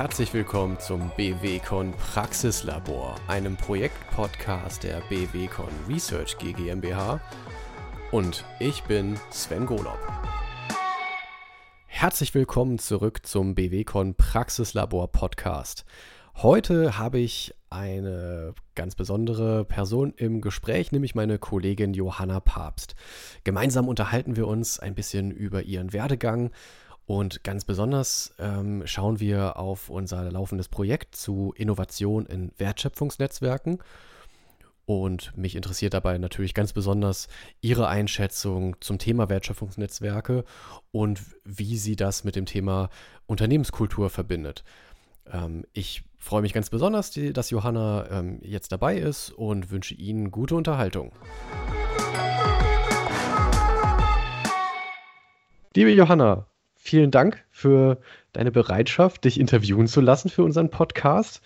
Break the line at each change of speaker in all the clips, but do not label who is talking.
Herzlich willkommen zum BWCon Praxislabor, einem Projektpodcast der BWCon Research GmbH. Und ich bin Sven Golob. Herzlich willkommen zurück zum BWCon Praxislabor Podcast. Heute habe ich eine ganz besondere Person im Gespräch, nämlich meine Kollegin Johanna Papst. Gemeinsam unterhalten wir uns ein bisschen über ihren Werdegang und ganz besonders ähm, schauen wir auf unser laufendes Projekt zu Innovation in Wertschöpfungsnetzwerken. Und mich interessiert dabei natürlich ganz besonders Ihre Einschätzung zum Thema Wertschöpfungsnetzwerke und wie sie das mit dem Thema Unternehmenskultur verbindet. Ähm, ich freue mich ganz besonders, die, dass Johanna ähm, jetzt dabei ist und wünsche Ihnen gute Unterhaltung. Liebe Johanna, vielen Dank für deine Bereitschaft, dich interviewen zu lassen für unseren Podcast.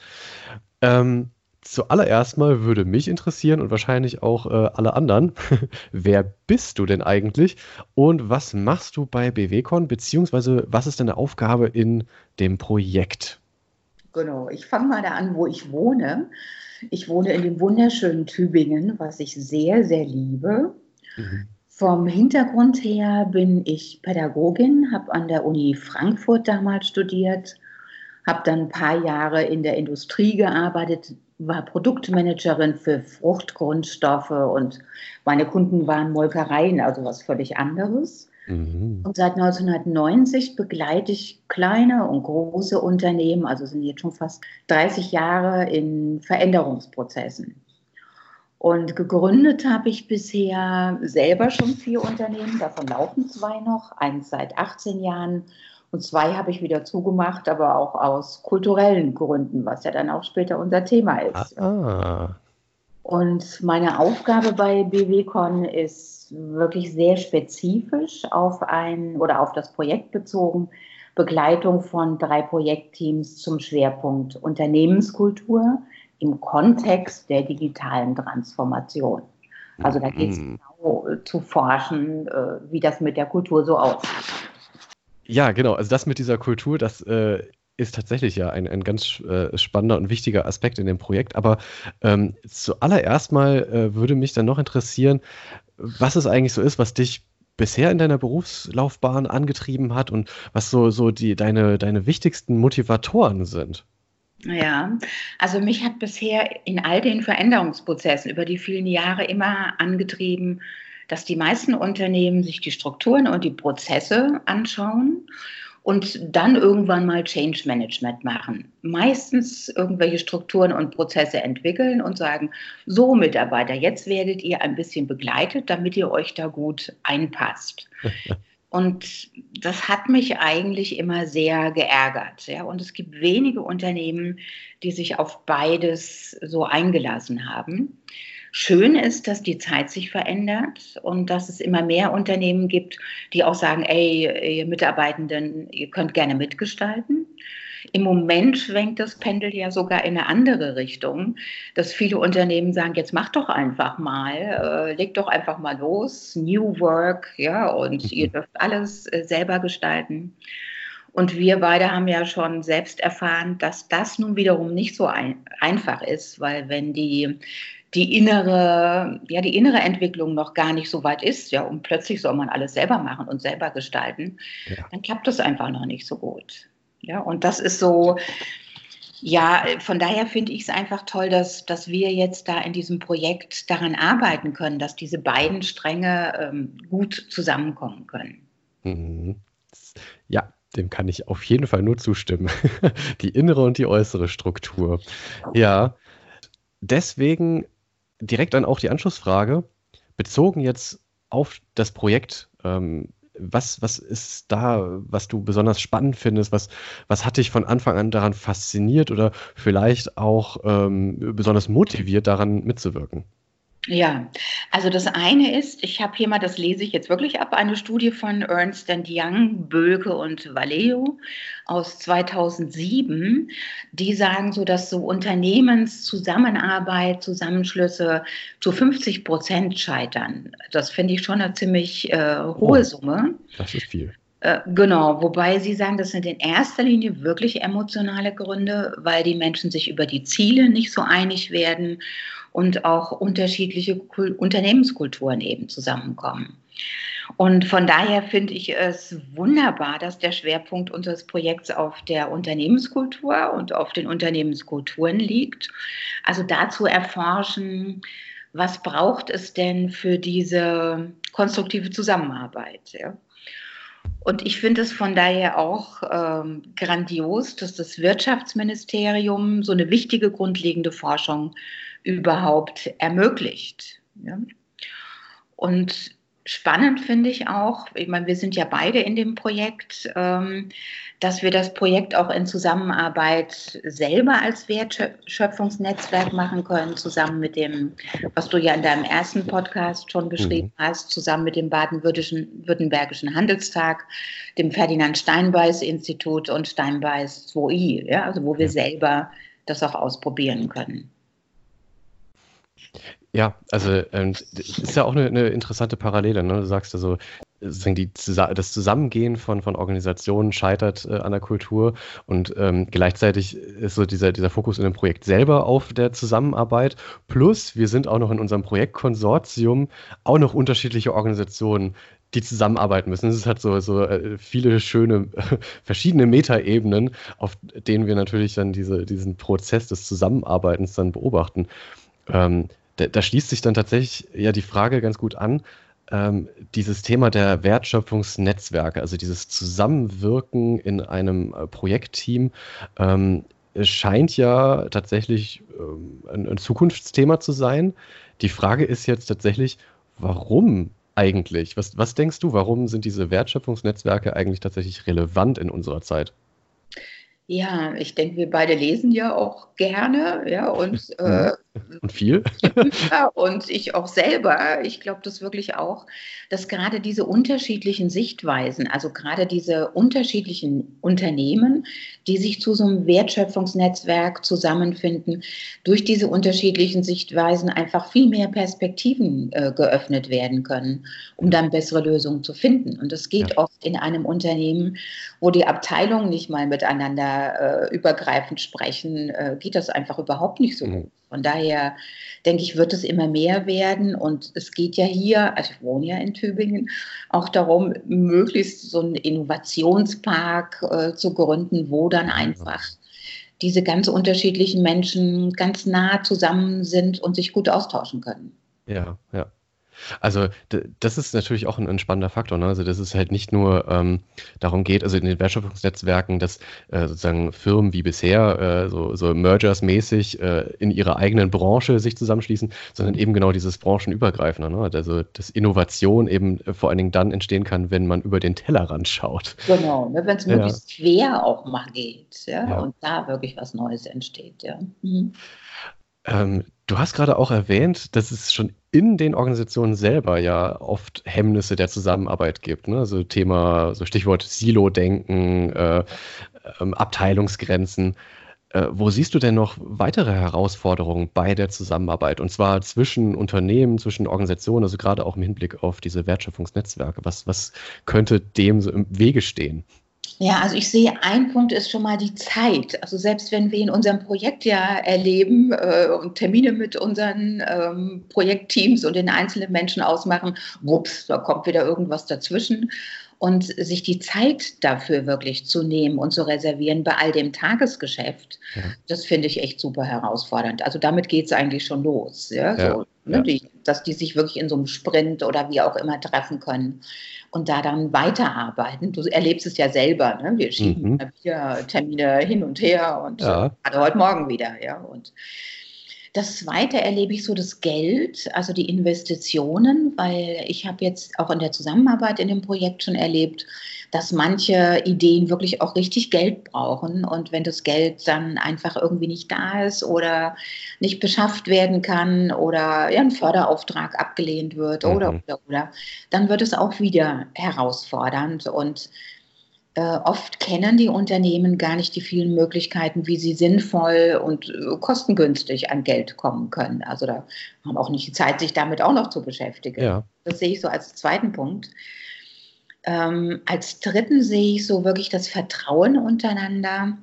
Ähm, zuallererst mal würde mich interessieren und wahrscheinlich auch äh, alle anderen, wer bist du denn eigentlich und was machst du bei BWCon, beziehungsweise was ist deine Aufgabe in dem Projekt?
Genau, ich fange mal da an, wo ich wohne. Ich wohne in dem wunderschönen Tübingen, was ich sehr, sehr liebe. Mhm. Vom Hintergrund her bin ich Pädagogin, habe an der Uni Frankfurt damals studiert, habe dann ein paar Jahre in der Industrie gearbeitet, war Produktmanagerin für Fruchtgrundstoffe und meine Kunden waren Molkereien, also was völlig anderes. Mhm. Und seit 1990 begleite ich kleine und große Unternehmen, also sind jetzt schon fast 30 Jahre in Veränderungsprozessen. Und gegründet habe ich bisher selber schon vier Unternehmen, davon laufen zwei noch, eins seit 18 Jahren und zwei habe ich wieder zugemacht, aber auch aus kulturellen Gründen, was ja dann auch später unser Thema ist. Ah. Und meine Aufgabe bei BWCon ist wirklich sehr spezifisch auf ein oder auf das Projekt bezogen. Begleitung von drei Projektteams zum Schwerpunkt Unternehmenskultur im Kontext der digitalen Transformation. Also da geht es mhm. genau äh, zu forschen, äh, wie das mit der Kultur so aussieht.
Ja, genau. Also das mit dieser Kultur, das äh, ist tatsächlich ja ein, ein ganz äh, spannender und wichtiger Aspekt in dem Projekt. Aber ähm, zuallererst mal würde mich dann noch interessieren, was es eigentlich so ist, was dich bisher in deiner Berufslaufbahn angetrieben hat und was so, so die, deine, deine wichtigsten Motivatoren sind.
Ja, also mich hat bisher in all den Veränderungsprozessen über die vielen Jahre immer angetrieben, dass die meisten Unternehmen sich die Strukturen und die Prozesse anschauen und dann irgendwann mal Change Management machen. Meistens irgendwelche Strukturen und Prozesse entwickeln und sagen, so Mitarbeiter, jetzt werdet ihr ein bisschen begleitet, damit ihr euch da gut einpasst. Und das hat mich eigentlich immer sehr geärgert. Ja? Und es gibt wenige Unternehmen, die sich auf beides so eingelassen haben. Schön ist, dass die Zeit sich verändert und dass es immer mehr Unternehmen gibt, die auch sagen, ey, ihr Mitarbeitenden, ihr könnt gerne mitgestalten. Im Moment schwenkt das Pendel ja sogar in eine andere Richtung, dass viele Unternehmen sagen, jetzt macht doch einfach mal, äh, legt doch einfach mal los, New Work, ja, und ihr dürft alles äh, selber gestalten. Und wir beide haben ja schon selbst erfahren, dass das nun wiederum nicht so ein, einfach ist, weil wenn die die innere, ja, die innere Entwicklung noch gar nicht so weit ist, ja, und plötzlich soll man alles selber machen und selber gestalten, ja. dann klappt das einfach noch nicht so gut. Ja, und das ist so, ja, von daher finde ich es einfach toll, dass, dass wir jetzt da in diesem Projekt daran arbeiten können, dass diese beiden Stränge ähm, gut zusammenkommen können.
Mhm. Ja, dem kann ich auf jeden Fall nur zustimmen. die innere und die äußere Struktur. Ja, deswegen direkt dann auch die Anschlussfrage, bezogen jetzt auf das Projekt, ähm, was, was ist da, was du besonders spannend findest? Was, was hat dich von Anfang an daran fasziniert oder vielleicht auch ähm, besonders motiviert, daran mitzuwirken?
Ja, also das eine ist, ich habe hier mal, das lese ich jetzt wirklich ab, eine Studie von Ernst Young, Bölke und Vallejo aus 2007, die sagen so, dass so Unternehmenszusammenarbeit, Zusammenschlüsse zu 50 Prozent scheitern. Das finde ich schon eine ziemlich äh, hohe oh, Summe.
Das ist viel.
Äh, genau, wobei Sie sagen, das sind in erster Linie wirklich emotionale Gründe, weil die Menschen sich über die Ziele nicht so einig werden und auch unterschiedliche Kul Unternehmenskulturen eben zusammenkommen. Und von daher finde ich es wunderbar, dass der Schwerpunkt unseres Projekts auf der Unternehmenskultur und auf den Unternehmenskulturen liegt. Also dazu erforschen, was braucht es denn für diese konstruktive Zusammenarbeit. Ja? Und ich finde es von daher auch ähm, grandios, dass das Wirtschaftsministerium so eine wichtige grundlegende Forschung überhaupt ermöglicht. Ja? Und spannend finde ich auch, ich meine, wir sind ja beide in dem Projekt, ähm, dass wir das Projekt auch in Zusammenarbeit selber als Wertschöpfungsnetzwerk machen können, zusammen mit dem, was du ja in deinem ersten Podcast schon beschrieben mhm. hast, zusammen mit dem Baden-Württembergischen Handelstag, dem Ferdinand Steinbeiß Institut und Steinbeiß 2i, ja, also wo wir selber das auch ausprobieren können.
Ja, also ähm, ist ja auch eine, eine interessante Parallele. Ne? Du sagst also, die, das Zusammengehen von, von Organisationen scheitert äh, an der Kultur und ähm, gleichzeitig ist so dieser, dieser Fokus in dem Projekt selber auf der Zusammenarbeit. Plus, wir sind auch noch in unserem Projektkonsortium auch noch unterschiedliche Organisationen, die zusammenarbeiten müssen. Es hat so, so äh, viele schöne, verschiedene Metaebenen, auf denen wir natürlich dann diese, diesen Prozess des Zusammenarbeitens dann beobachten. Ähm, da, da, schließt sich dann tatsächlich ja die Frage ganz gut an, ähm, dieses Thema der Wertschöpfungsnetzwerke, also dieses Zusammenwirken in einem äh, Projektteam, ähm, scheint ja tatsächlich ähm, ein, ein Zukunftsthema zu sein. Die Frage ist jetzt tatsächlich, warum eigentlich? Was, was denkst du, warum sind diese Wertschöpfungsnetzwerke eigentlich tatsächlich relevant in unserer Zeit?
Ja, ich denke, wir beide lesen ja auch gerne, ja, und, äh,
und viel.
und ich auch selber. Ich glaube das wirklich auch, dass gerade diese unterschiedlichen Sichtweisen, also gerade diese unterschiedlichen Unternehmen, die sich zu so einem Wertschöpfungsnetzwerk zusammenfinden, durch diese unterschiedlichen Sichtweisen einfach viel mehr Perspektiven äh, geöffnet werden können, um dann bessere Lösungen zu finden. Und das geht ja. oft in einem Unternehmen, wo die Abteilungen nicht mal miteinander äh, übergreifend sprechen, äh, geht das einfach überhaupt nicht so mhm. gut. Von daher denke ich, wird es immer mehr werden. Und es geht ja hier, also ich wohne ja in Tübingen, auch darum, möglichst so einen Innovationspark äh, zu gründen, wo dann einfach diese ganz unterschiedlichen Menschen ganz nah zusammen sind und sich gut austauschen können.
Ja, ja. Also das ist natürlich auch ein, ein spannender Faktor. Ne? Also dass es halt nicht nur ähm, darum geht, also in den Wertschöpfungsnetzwerken, dass äh, sozusagen Firmen wie bisher äh, so, so Mergers-mäßig äh, in ihrer eigenen Branche sich zusammenschließen, sondern eben genau dieses branchenübergreifende. Ne? Also dass Innovation eben vor allen Dingen dann entstehen kann, wenn man über den Tellerrand schaut.
Genau, ne? wenn es möglichst ja. quer auch mal geht ja? ja? und da wirklich was Neues entsteht. Ja. Mhm.
Ähm, du hast gerade auch erwähnt, dass es schon in den Organisationen selber ja oft Hemmnisse der Zusammenarbeit gibt. Ne? So Thema, so Stichwort Silo-Denken, äh, äh, Abteilungsgrenzen. Äh, wo siehst du denn noch weitere Herausforderungen bei der Zusammenarbeit? Und zwar zwischen Unternehmen, zwischen Organisationen, also gerade auch im Hinblick auf diese Wertschöpfungsnetzwerke. Was, was könnte dem so im Wege stehen?
Ja, also ich sehe, ein Punkt ist schon mal die Zeit. Also selbst wenn wir in unserem Projekt ja erleben äh, und Termine mit unseren ähm, Projektteams und den einzelnen Menschen ausmachen, wups, da kommt wieder irgendwas dazwischen. Und sich die Zeit dafür wirklich zu nehmen und zu reservieren bei all dem Tagesgeschäft, ja. das finde ich echt super herausfordernd. Also damit geht es eigentlich schon los. Ja? ja. So, ne, die, dass die sich wirklich in so einem Sprint oder wie auch immer treffen können und da dann weiterarbeiten. Du erlebst es ja selber, ne? wir schieben mhm. Termine hin und her und ja. gerade heute Morgen wieder. Ja? Und das Zweite erlebe ich so das Geld, also die Investitionen, weil ich habe jetzt auch in der Zusammenarbeit in dem Projekt schon erlebt, dass manche Ideen wirklich auch richtig Geld brauchen. Und wenn das Geld dann einfach irgendwie nicht da ist oder nicht beschafft werden kann oder ja, ein Förderauftrag abgelehnt wird oder, mhm. oder, oder, dann wird es auch wieder herausfordernd. Und äh, oft kennen die Unternehmen gar nicht die vielen Möglichkeiten, wie sie sinnvoll und äh, kostengünstig an Geld kommen können. Also da haben auch nicht die Zeit, sich damit auch noch zu beschäftigen. Ja. Das sehe ich so als zweiten Punkt. Ähm, als dritten sehe ich so wirklich das Vertrauen untereinander.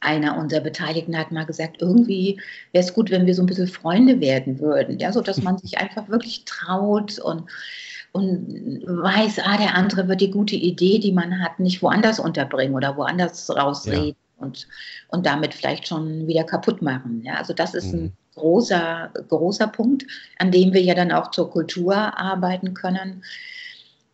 Einer unserer Beteiligten hat mal gesagt, irgendwie wäre es gut, wenn wir so ein bisschen Freunde werden würden, ja, so dass man sich einfach wirklich traut und und weiß, ah, der andere wird die gute Idee, die man hat, nicht woanders unterbringen oder woanders rausreden ja. und, und damit vielleicht schon wieder kaputt machen. Ja, also das ist mhm. ein großer, großer Punkt, an dem wir ja dann auch zur Kultur arbeiten können.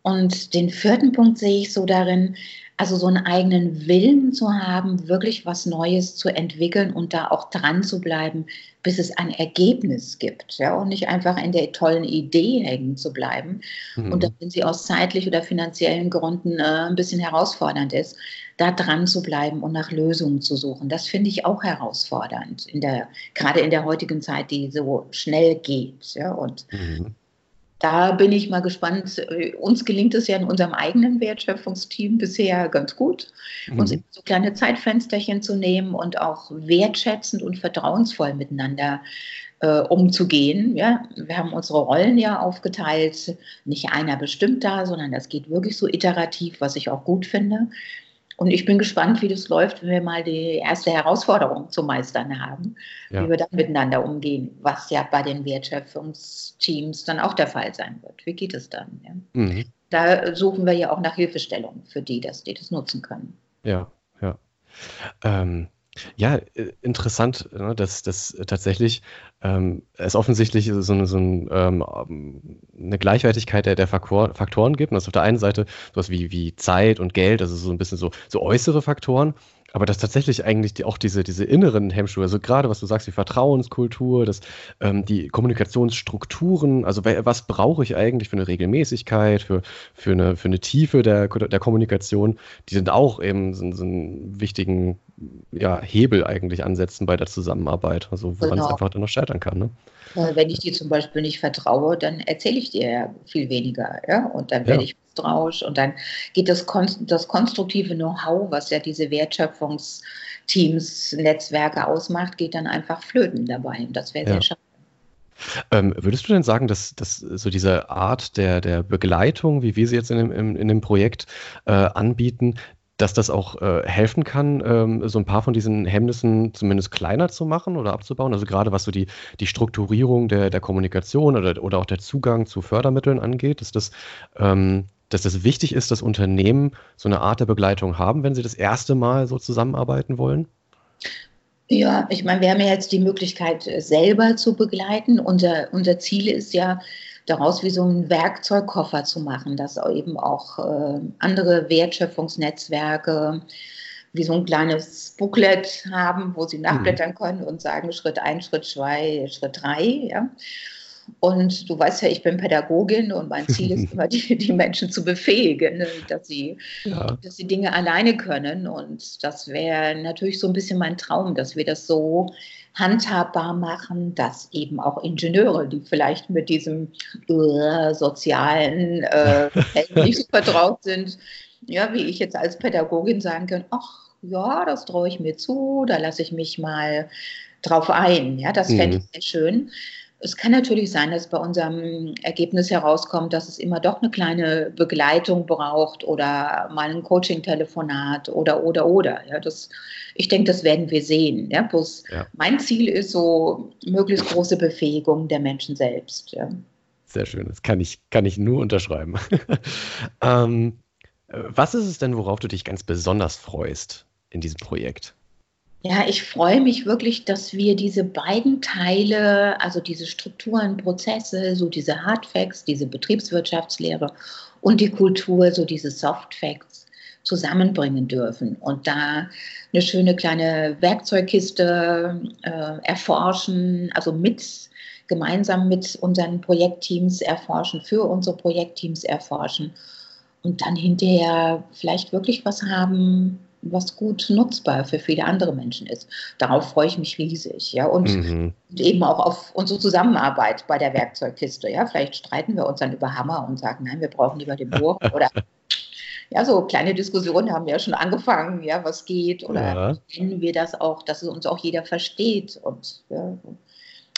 Und den vierten Punkt sehe ich so darin, also so einen eigenen Willen zu haben, wirklich was Neues zu entwickeln und da auch dran zu bleiben, bis es ein Ergebnis gibt. Ja, und nicht einfach in der tollen Idee hängen zu bleiben. Mhm. Und wenn sie aus zeitlich oder finanziellen Gründen äh, ein bisschen herausfordernd ist, da dran zu bleiben und nach Lösungen zu suchen. Das finde ich auch herausfordernd, in der, gerade in der heutigen Zeit, die so schnell geht. Ja, und mhm da bin ich mal gespannt. Uns gelingt es ja in unserem eigenen Wertschöpfungsteam bisher ganz gut, mhm. uns so kleine Zeitfensterchen zu nehmen und auch wertschätzend und vertrauensvoll miteinander äh, umzugehen. Ja, wir haben unsere Rollen ja aufgeteilt, nicht einer bestimmt da, sondern das geht wirklich so iterativ, was ich auch gut finde. Und ich bin gespannt, wie das läuft, wenn wir mal die erste Herausforderung zu meistern haben, ja. wie wir dann miteinander umgehen, was ja bei den Wertschöpfungsteams dann auch der Fall sein wird. Wie geht es dann? Ja? Mhm. Da suchen wir ja auch nach Hilfestellung für die, dass die das nutzen können.
Ja, ja. Ähm, ja, äh, interessant, ne, dass dass tatsächlich, ähm, es offensichtlich so eine so 'n, ähm, 'ne Gleichwertigkeit der der Faktoren gibt. Und dass auf der einen Seite so was wie wie Zeit und Geld, also so ein bisschen so so äußere Faktoren aber dass tatsächlich eigentlich die, auch diese, diese inneren Hemmschuhe, also gerade was du sagst, die Vertrauenskultur, das, ähm, die Kommunikationsstrukturen, also was brauche ich eigentlich für eine Regelmäßigkeit, für, für, eine, für eine Tiefe der, der Kommunikation, die sind auch eben so, so einen wichtigen ja, Hebel eigentlich ansetzen bei der Zusammenarbeit, also woran genau. es einfach dann noch scheitern kann. Ne?
Wenn ich dir zum Beispiel nicht vertraue, dann erzähle ich dir ja viel weniger. Ja? Und dann werde ja. ich misstrauisch und dann geht das, das konstruktive Know-how, was ja diese Wertschöpfungsteams, Netzwerke ausmacht, geht dann einfach flöten dabei. Und das wäre ja. sehr schade.
Ähm, würdest du denn sagen, dass, dass so diese Art der, der Begleitung, wie wir sie jetzt in dem, in, in dem Projekt äh, anbieten, dass das auch äh, helfen kann, ähm, so ein paar von diesen Hemmnissen zumindest kleiner zu machen oder abzubauen. Also gerade was so die, die Strukturierung der, der Kommunikation oder, oder auch der Zugang zu Fördermitteln angeht, dass das, ähm, dass das wichtig ist, dass Unternehmen so eine Art der Begleitung haben, wenn sie das erste Mal so zusammenarbeiten wollen?
Ja, ich meine, wir haben ja jetzt die Möglichkeit, selber zu begleiten. Unser, unser Ziel ist ja, daraus wie so einen Werkzeugkoffer zu machen, dass eben auch äh, andere Wertschöpfungsnetzwerke wie so ein kleines Booklet haben, wo sie mhm. nachblättern können und sagen Schritt ein, Schritt zwei, Schritt drei. Ja. Und du weißt ja, ich bin Pädagogin und mein Ziel ist immer, die, die Menschen zu befähigen, ne, dass sie, ja. dass sie Dinge alleine können. Und das wäre natürlich so ein bisschen mein Traum, dass wir das so handhabbar machen, dass eben auch Ingenieure, die vielleicht mit diesem äh, sozialen äh, nicht so vertraut sind, ja, wie ich jetzt als Pädagogin sagen kann, ach ja, das traue ich mir zu, da lasse ich mich mal drauf ein. Ja, das fände ich mhm. sehr schön. Es kann natürlich sein, dass bei unserem Ergebnis herauskommt, dass es immer doch eine kleine Begleitung braucht oder mal ein Coaching-Telefonat oder, oder, oder. Ja, das, ich denke, das werden wir sehen. Ja, bloß ja. mein Ziel ist so möglichst große Befähigung der Menschen selbst. Ja.
Sehr schön, das kann ich, kann ich nur unterschreiben. ähm, was ist es denn, worauf du dich ganz besonders freust in diesem Projekt?
Ja, ich freue mich wirklich, dass wir diese beiden Teile, also diese Strukturen, Prozesse, so diese Hard Facts, diese Betriebswirtschaftslehre und die Kultur, so diese Soft Facts zusammenbringen dürfen und da eine schöne kleine Werkzeugkiste äh, erforschen, also mit gemeinsam mit unseren Projektteams erforschen, für unsere Projektteams erforschen und dann hinterher vielleicht wirklich was haben, was gut nutzbar für viele andere Menschen ist. Darauf freue ich mich riesig, ja, und, mhm. eben auch auf unsere Zusammenarbeit bei der Werkzeugkiste, ja. Vielleicht streiten wir uns dann über Hammer und sagen, nein, wir brauchen lieber den Bohr oder ja, so kleine Diskussionen haben ja schon angefangen, ja, was geht oder ja. kennen wir das auch, dass es uns auch jeder versteht und ja.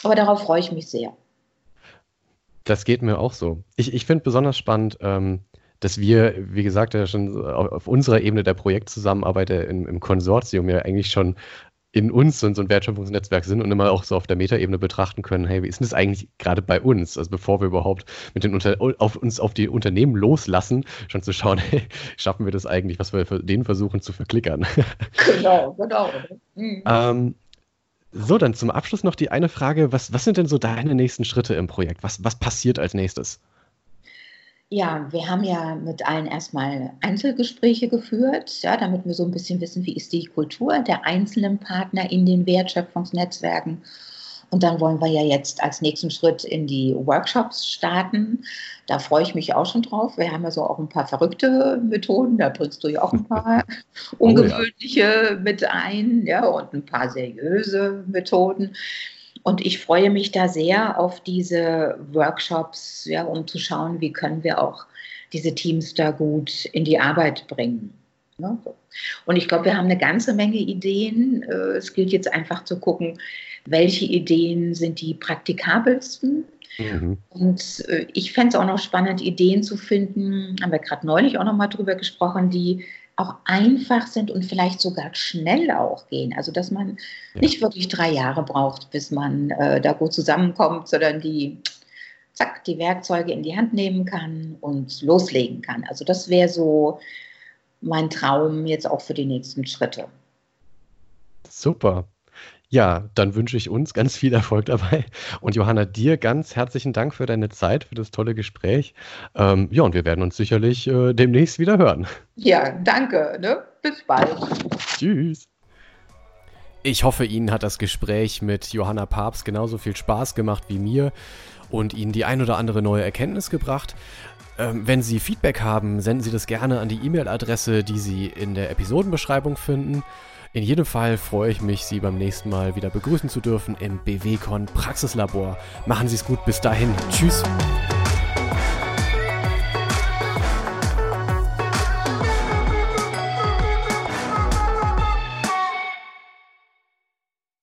aber darauf freue ich mich sehr.
Das geht mir auch so. Ich, ich finde besonders spannend, ähm, dass wir, wie gesagt, ja schon auf unserer Ebene der Projektzusammenarbeit im, im Konsortium ja eigentlich schon in uns so, so ein Wertschöpfungsnetzwerk sind und immer auch so auf der Metaebene betrachten können, hey, wie ist denn das eigentlich gerade bei uns? Also bevor wir überhaupt mit den Unter auf uns auf die Unternehmen loslassen, schon zu schauen, hey, schaffen wir das eigentlich, was wir für denen versuchen zu verklickern. Genau, genau. Mhm. ähm, so, dann zum Abschluss noch die eine Frage, was, was sind denn so deine nächsten Schritte im Projekt? Was, was passiert als nächstes?
Ja, wir haben ja mit allen erstmal Einzelgespräche geführt, ja, damit wir so ein bisschen wissen, wie ist die Kultur der einzelnen Partner in den Wertschöpfungsnetzwerken. Und dann wollen wir ja jetzt als nächsten Schritt in die Workshops starten. Da freue ich mich auch schon drauf. Wir haben ja so auch ein paar verrückte Methoden. Da bringst du ja auch ein paar ungewöhnliche oh, ja. mit ein, ja, und ein paar seriöse Methoden. Und ich freue mich da sehr auf diese Workshops, ja, um zu schauen, wie können wir auch diese Teams da gut in die Arbeit bringen. Ne? Und ich glaube, wir haben eine ganze Menge Ideen. Äh, es gilt jetzt einfach zu gucken, welche Ideen sind die praktikabelsten. Mhm. Und äh, ich fände es auch noch spannend, Ideen zu finden, haben wir gerade neulich auch noch mal drüber gesprochen, die auch einfach sind und vielleicht sogar schnell auch gehen. Also dass man ja. nicht wirklich drei Jahre braucht, bis man äh, da gut zusammenkommt, sondern die, zack, die Werkzeuge in die Hand nehmen kann und loslegen kann. Also das wäre so mein Traum jetzt auch für die nächsten Schritte.
Super. Ja, dann wünsche ich uns ganz viel Erfolg dabei. Und Johanna, dir ganz herzlichen Dank für deine Zeit, für das tolle Gespräch. Ähm, ja, und wir werden uns sicherlich äh, demnächst wieder hören.
Ja, danke. Ne? Bis bald. Tschüss.
Ich hoffe, Ihnen hat das Gespräch mit Johanna Papst genauso viel Spaß gemacht wie mir und Ihnen die ein oder andere neue Erkenntnis gebracht. Ähm, wenn Sie Feedback haben, senden Sie das gerne an die E-Mail-Adresse, die Sie in der Episodenbeschreibung finden. In jedem Fall freue ich mich, Sie beim nächsten Mal wieder begrüßen zu dürfen im BWCon Praxislabor. Machen Sie es gut, bis dahin. Tschüss.